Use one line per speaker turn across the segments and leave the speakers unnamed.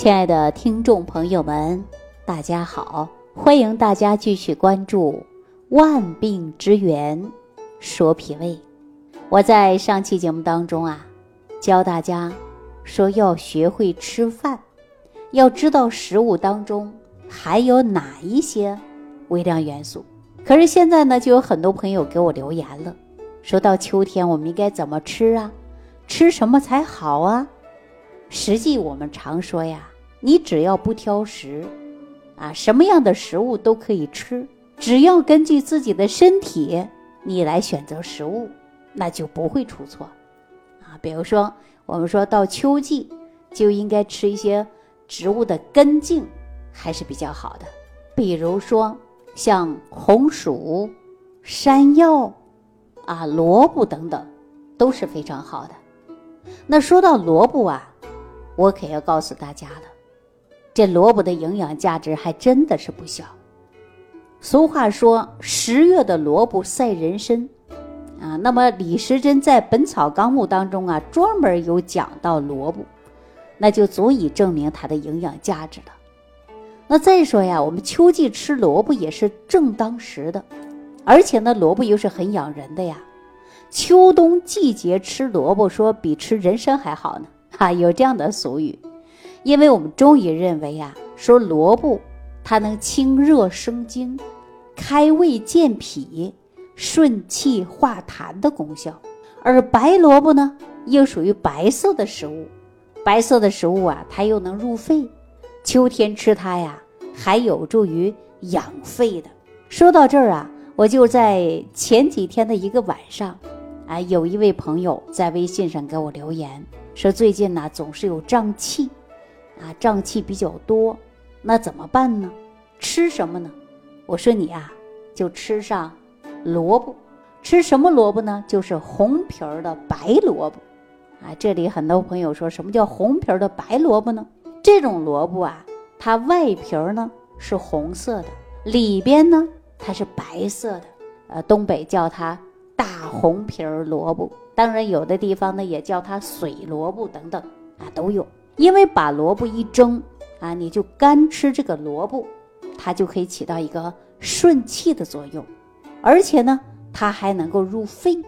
亲爱的听众朋友们，大家好！欢迎大家继续关注《万病之源说脾胃》。我在上期节目当中啊，教大家说要学会吃饭，要知道食物当中含有哪一些微量元素。可是现在呢，就有很多朋友给我留言了，说到秋天我们应该怎么吃啊？吃什么才好啊？实际我们常说呀。你只要不挑食，啊，什么样的食物都可以吃，只要根据自己的身体你来选择食物，那就不会出错，啊，比如说我们说到秋季就应该吃一些植物的根茎，还是比较好的，比如说像红薯、山药，啊，萝卜等等，都是非常好的。那说到萝卜啊，我可要告诉大家了。这萝卜的营养价值还真的是不小。俗话说“十月的萝卜赛人参”，啊，那么李时珍在《本草纲目》当中啊，专门有讲到萝卜，那就足以证明它的营养价值了。那再说呀，我们秋季吃萝卜也是正当时的，而且呢，萝卜又是很养人的呀。秋冬季节吃萝卜，说比吃人参还好呢，哈，有这样的俗语。因为我们中医认为呀，说萝卜它能清热生津、开胃健脾、顺气化痰的功效，而白萝卜呢又属于白色的食物，白色的食物啊，它又能入肺，秋天吃它呀，还有助于养肺的。说到这儿啊，我就在前几天的一个晚上，啊，有一位朋友在微信上给我留言说，最近呢总是有胀气。啊，胀气比较多，那怎么办呢？吃什么呢？我说你啊，就吃上萝卜。吃什么萝卜呢？就是红皮儿的白萝卜。啊，这里很多朋友说什么叫红皮儿的白萝卜呢？这种萝卜啊，它外皮儿呢是红色的，里边呢它是白色的。呃，东北叫它大红皮儿萝卜，当然有的地方呢也叫它水萝卜等等啊，都有。因为把萝卜一蒸啊，你就干吃这个萝卜，它就可以起到一个顺气的作用，而且呢，它还能够入肺，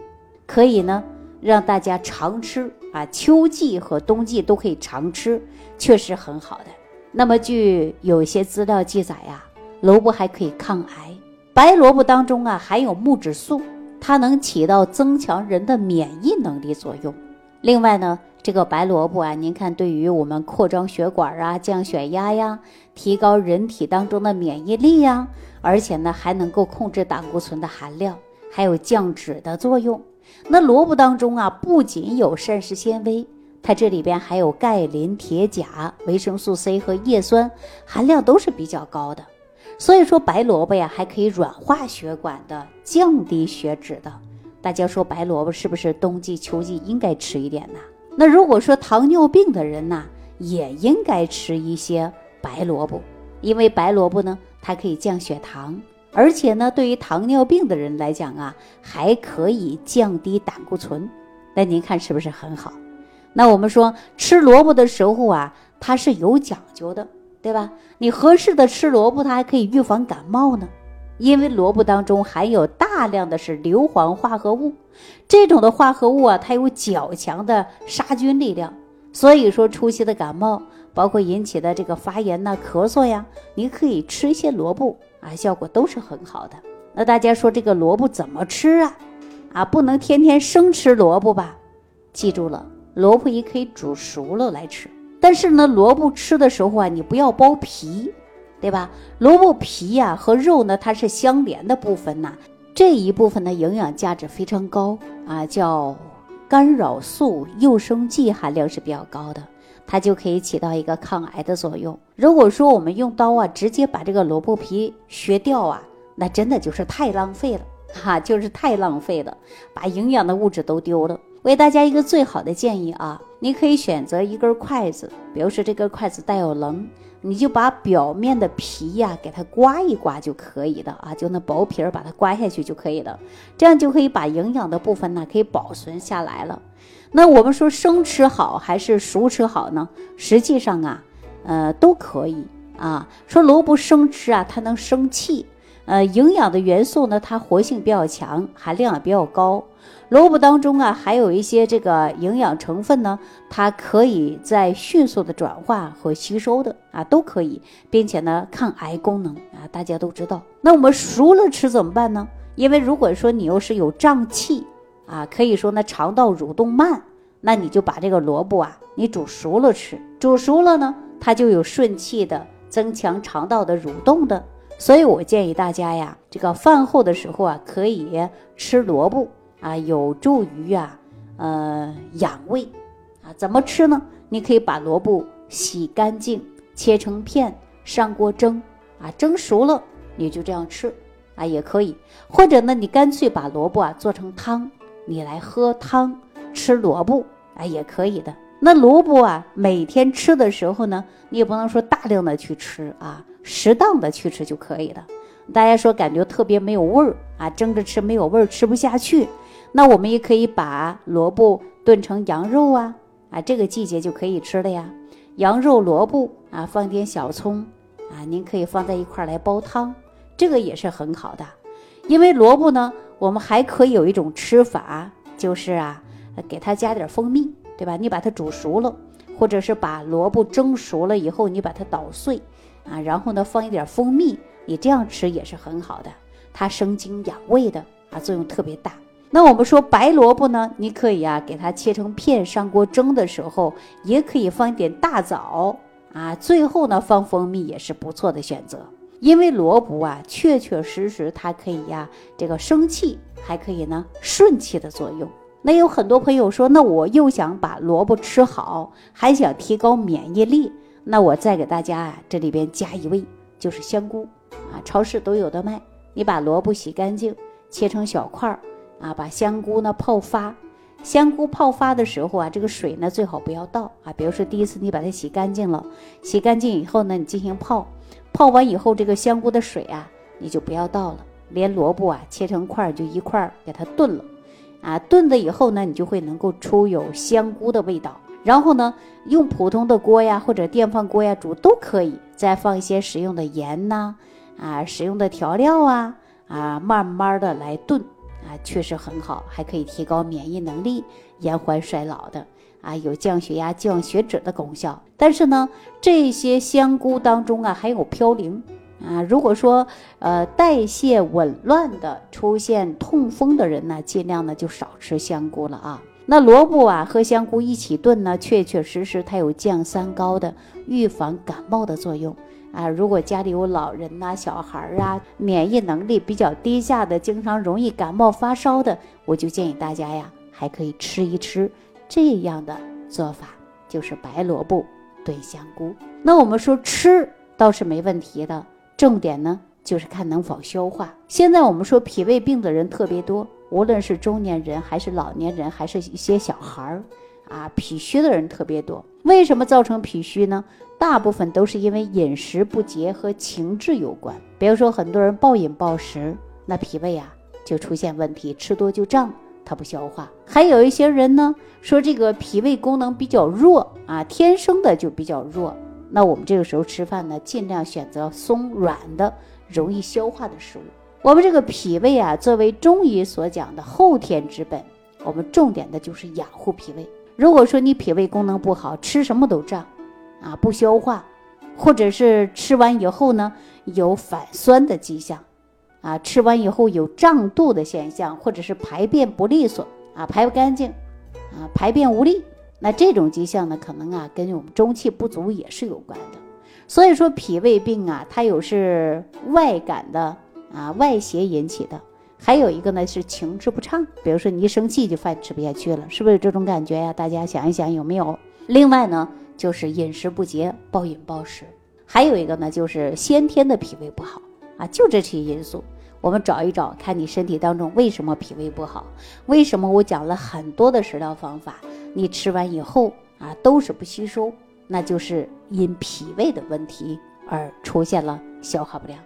可以呢让大家常吃啊，秋季和冬季都可以常吃，确实很好的。那么据有些资料记载呀，萝卜还可以抗癌，白萝卜当中啊含有木质素，它能起到增强人的免疫能力作用。另外呢。这个白萝卜啊，您看，对于我们扩张血管啊、降血压呀、提高人体当中的免疫力呀，而且呢，还能够控制胆固醇的含量，还有降脂的作用。那萝卜当中啊，不仅有膳食纤维，它这里边还有钙、磷、铁、钾、维生素 C 和叶酸，含量都是比较高的。所以说，白萝卜呀，还可以软化血管的，降低血脂的。大家说，白萝卜是不是冬季、秋季应该吃一点呢？那如果说糖尿病的人呢，也应该吃一些白萝卜，因为白萝卜呢，它可以降血糖，而且呢，对于糖尿病的人来讲啊，还可以降低胆固醇。那您看是不是很好？那我们说吃萝卜的时候啊，它是有讲究的，对吧？你合适的吃萝卜，它还可以预防感冒呢。因为萝卜当中含有大量的是硫磺化合物，这种的化合物啊，它有较强的杀菌力量，所以说初期的感冒，包括引起的这个发炎呐、咳嗽呀，你可以吃一些萝卜啊，效果都是很好的。那大家说这个萝卜怎么吃啊？啊，不能天天生吃萝卜吧？记住了，萝卜也可以煮熟了来吃，但是呢，萝卜吃的时候啊，你不要剥皮。对吧？萝卜皮呀和肉呢，它是相连的部分呐。这一部分的营养价值非常高啊，叫干扰素、诱生剂含量是比较高的，它就可以起到一个抗癌的作用。如果说我们用刀啊，直接把这个萝卜皮削掉啊，那真的就是太浪费了哈，就是太浪费了，把营养的物质都丢了。为大家一个最好的建议啊，你可以选择一根筷子，比如说这根筷子带有棱。你就把表面的皮呀给它刮一刮就可以的啊，就那薄皮儿把它刮下去就可以了，这样就可以把营养的部分呢可以保存下来了。那我们说生吃好还是熟吃好呢？实际上啊，呃，都可以啊。说萝卜生吃啊，它能生气，呃，营养的元素呢，它活性比较强，含量也比较高。萝卜当中啊，还有一些这个营养成分呢，它可以在迅速的转化和吸收的啊，都可以，并且呢，抗癌功能啊，大家都知道。那我们熟了吃怎么办呢？因为如果说你又是有胀气啊，可以说呢肠道蠕动慢，那你就把这个萝卜啊，你煮熟了吃，煮熟了呢，它就有顺气的，增强肠道的蠕动的。所以我建议大家呀，这个饭后的时候啊，可以吃萝卜。啊，有助于啊，呃，养胃啊，怎么吃呢？你可以把萝卜洗干净，切成片，上锅蒸啊，蒸熟了你就这样吃啊，也可以。或者呢，你干脆把萝卜啊做成汤，你来喝汤吃萝卜啊，也可以的。那萝卜啊，每天吃的时候呢，你也不能说大量的去吃啊，适当的去吃就可以了。大家说感觉特别没有味儿啊，蒸着吃没有味儿，吃不下去。那我们也可以把萝卜炖成羊肉啊，啊，这个季节就可以吃了呀。羊肉、萝卜啊，放点小葱啊，您可以放在一块来煲汤，这个也是很好的。因为萝卜呢，我们还可以有一种吃法，就是啊，给它加点蜂蜜，对吧？你把它煮熟了，或者是把萝卜蒸熟了以后，你把它捣碎啊，然后呢放一点蜂蜜，你这样吃也是很好的，它生津养胃的啊，作用特别大。那我们说白萝卜呢，你可以啊给它切成片，上锅蒸的时候也可以放一点大枣啊，最后呢放蜂蜜也是不错的选择。因为萝卜啊确确实实它可以呀这个生气，还可以呢顺气的作用。那有很多朋友说，那我又想把萝卜吃好，还想提高免疫力，那我再给大家啊这里边加一味，就是香菇啊，超市都有的卖。你把萝卜洗干净，切成小块儿。啊，把香菇呢泡发，香菇泡发的时候啊，这个水呢最好不要倒啊。比如说第一次你把它洗干净了，洗干净以后呢，你进行泡，泡完以后这个香菇的水啊，你就不要倒了，连萝卜啊切成块儿就一块儿给它炖了，啊，炖了以后呢，你就会能够出有香菇的味道。然后呢，用普通的锅呀或者电饭锅呀煮都可以，再放一些食用的盐呐，啊，食用的调料啊，啊，慢慢的来炖。确实很好，还可以提高免疫能力，延缓衰老的啊，有降血压、降血脂的功效。但是呢，这些香菇当中啊，还有嘌呤啊。如果说呃代谢紊乱的、出现痛风的人呢，尽量呢就少吃香菇了啊。那萝卜啊和香菇一起炖呢，确确实实它有降三高的、预防感冒的作用。啊，如果家里有老人呐、小孩儿啊，免疫能力比较低下的，经常容易感冒发烧的，我就建议大家呀，还可以吃一吃这样的做法，就是白萝卜炖香菇。那我们说吃倒是没问题的，重点呢就是看能否消化。现在我们说脾胃病的人特别多，无论是中年人还是老年人，还是一些小孩儿，啊，脾虚的人特别多。为什么造成脾虚呢？大部分都是因为饮食不节和情志有关。比如说，很多人暴饮暴食，那脾胃啊就出现问题，吃多就胀，它不消化。还有一些人呢，说这个脾胃功能比较弱啊，天生的就比较弱。那我们这个时候吃饭呢，尽量选择松软的、容易消化的食物。我们这个脾胃啊，作为中医所讲的后天之本，我们重点的就是养护脾胃。如果说你脾胃功能不好，吃什么都胀。啊，不消化，或者是吃完以后呢，有反酸的迹象，啊，吃完以后有胀肚的现象，或者是排便不利索，啊，排不干净，啊，排便无力，那这种迹象呢，可能啊，跟我们中气不足也是有关的。所以说，脾胃病啊，它有是外感的啊，外邪引起的，还有一个呢是情志不畅，比如说你一生气就饭吃不下去了，是不是有这种感觉呀？大家想一想有没有？另外呢？就是饮食不节、暴饮暴食，还有一个呢，就是先天的脾胃不好啊，就这些因素，我们找一找，看你身体当中为什么脾胃不好？为什么我讲了很多的食疗方法，你吃完以后啊都是不吸收，那就是因脾胃的问题而出现了消化不良。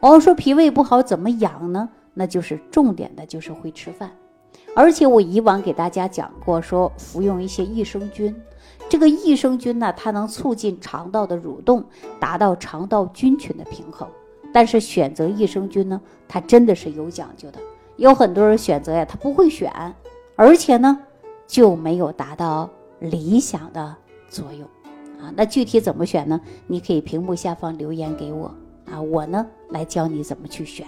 我们说脾胃不好怎么养呢？那就是重点的就是会吃饭，而且我以往给大家讲过，说服用一些益生菌，这个益生菌呢，它能促进肠道的蠕动，达到肠道菌群的平衡。但是选择益生菌呢，它真的是有讲究的。有很多人选择呀，他不会选，而且呢，就没有达到理想的作用啊。那具体怎么选呢？你可以屏幕下方留言给我啊，我呢来教你怎么去选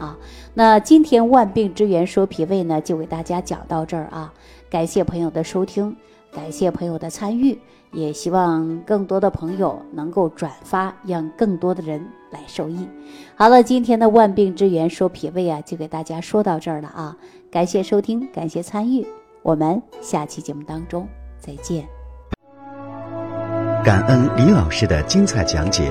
啊。那今天万病之源说脾胃呢，就给大家讲到这儿啊。感谢朋友的收听，感谢朋友的参与。也希望更多的朋友能够转发，让更多的人来受益。好了，今天的万病之源说脾胃啊，就给大家说到这儿了啊！感谢收听，感谢参与，我们下期节目当中再见。
感恩李老师的精彩讲解。